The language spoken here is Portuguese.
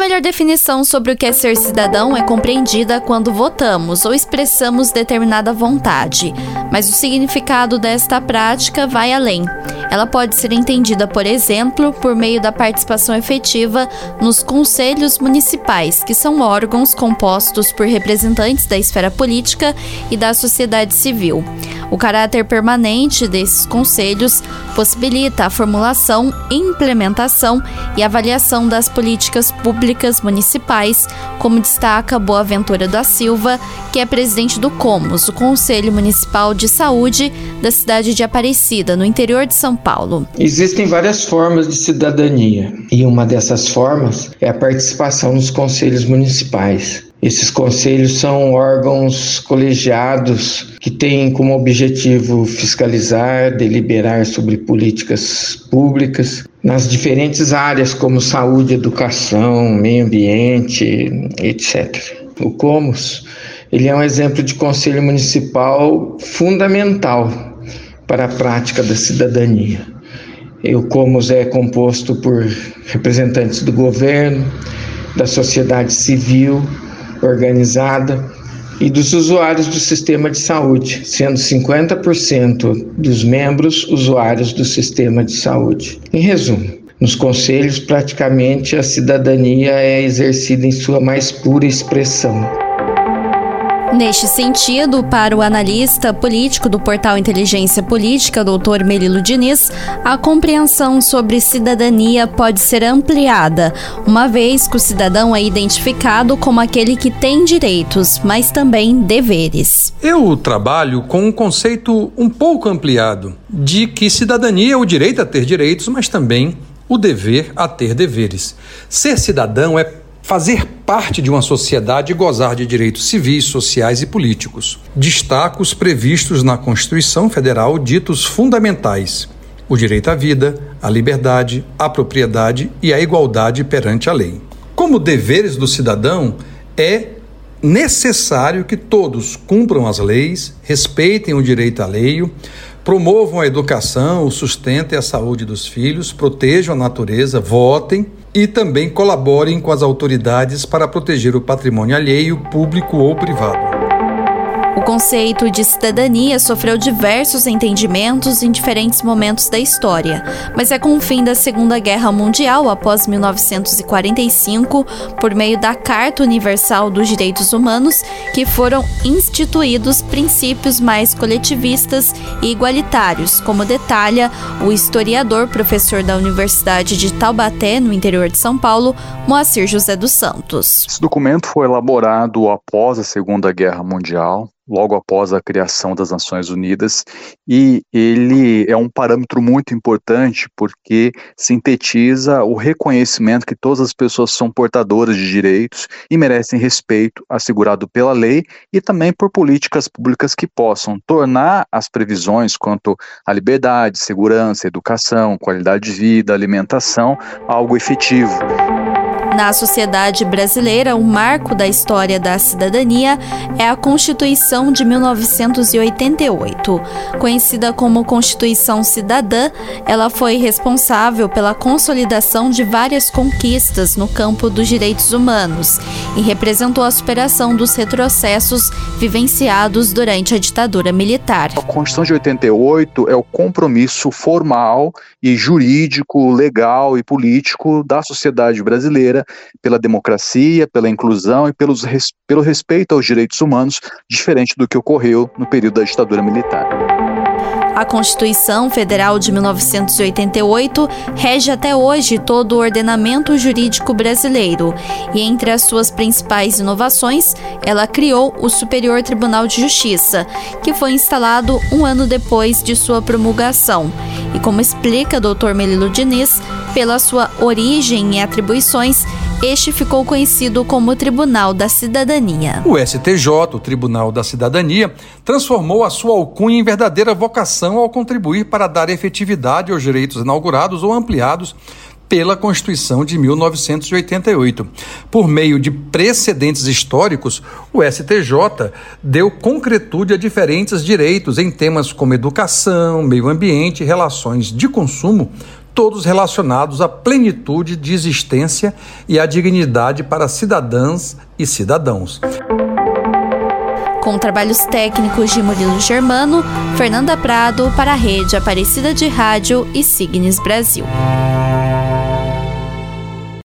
melhor definição sobre o que é ser cidadão é compreendida quando votamos ou expressamos determinada vontade, mas o significado desta prática vai além. Ela pode ser entendida, por exemplo, por meio da participação efetiva nos conselhos municipais, que são órgãos compostos por representantes da esfera política e da sociedade civil. O caráter permanente desses conselhos possibilita a formulação, implementação e avaliação das políticas públicas municipais, como destaca Boaventura da Silva, que é presidente do COMOS, o Conselho Municipal de Saúde da cidade de Aparecida, no interior de São Paulo. Existem várias formas de cidadania e uma dessas formas é a participação nos conselhos municipais. Esses conselhos são órgãos colegiados que têm como objetivo fiscalizar, deliberar sobre políticas públicas nas diferentes áreas como saúde, educação, meio ambiente, etc. O Comos, ele é um exemplo de conselho municipal fundamental para a prática da cidadania. O Comos é composto por representantes do governo, da sociedade civil, organizada e dos usuários do sistema de saúde, sendo 50% dos membros usuários do sistema de saúde. Em resumo, nos conselhos, praticamente a cidadania é exercida em sua mais pura expressão. Neste sentido, para o analista político do portal Inteligência Política, Dr. Melilo Diniz, a compreensão sobre cidadania pode ser ampliada, uma vez que o cidadão é identificado como aquele que tem direitos, mas também deveres. Eu trabalho com um conceito um pouco ampliado de que cidadania é o direito a ter direitos, mas também o dever a ter deveres. Ser cidadão é fazer parte de uma sociedade e gozar de direitos civis, sociais e políticos. Destaco os previstos na Constituição Federal ditos fundamentais: o direito à vida, à liberdade, à propriedade e à igualdade perante a lei. Como deveres do cidadão, é necessário que todos cumpram as leis, respeitem o direito alheio, promovam a educação, o sustento e a saúde dos filhos, protejam a natureza, votem e também colaborem com as autoridades para proteger o patrimônio alheio, público ou privado. O conceito de cidadania sofreu diversos entendimentos em diferentes momentos da história, mas é com o fim da Segunda Guerra Mundial, após 1945, por meio da Carta Universal dos Direitos Humanos, que foram instituídos princípios mais coletivistas e igualitários, como detalha o historiador, professor da Universidade de Taubaté, no interior de São Paulo, Moacir José dos Santos. Esse documento foi elaborado após a Segunda Guerra Mundial logo após a criação das Nações Unidas, e ele é um parâmetro muito importante porque sintetiza o reconhecimento que todas as pessoas são portadoras de direitos e merecem respeito assegurado pela lei e também por políticas públicas que possam tornar as previsões quanto à liberdade, segurança, educação, qualidade de vida, alimentação algo efetivo. Na sociedade brasileira, o marco da história da cidadania é a Constituição de 1988. Conhecida como Constituição Cidadã, ela foi responsável pela consolidação de várias conquistas no campo dos direitos humanos e representou a superação dos retrocessos vivenciados durante a ditadura militar. A Constituição de 88 é o compromisso formal e jurídico, legal e político da sociedade brasileira pela democracia, pela inclusão e pelos, pelo respeito aos direitos humanos, diferente do que ocorreu no período da ditadura militar. A Constituição Federal de 1988 rege até hoje todo o ordenamento jurídico brasileiro e, entre as suas principais inovações, ela criou o Superior Tribunal de Justiça, que foi instalado um ano depois de sua promulgação. E, como explica Dr. Melilo Diniz, pela sua origem e atribuições, este ficou conhecido como Tribunal da Cidadania. O STJ, o Tribunal da Cidadania, transformou a sua alcunha em verdadeira vocação ao contribuir para dar efetividade aos direitos inaugurados ou ampliados pela Constituição de 1988. Por meio de precedentes históricos, o STJ deu concretude a diferentes direitos em temas como educação, meio ambiente, relações de consumo, todos relacionados à plenitude de existência e à dignidade para cidadãs e cidadãos. Com trabalhos técnicos de Murilo Germano, Fernanda Prado para a Rede Aparecida de Rádio e Signes Brasil.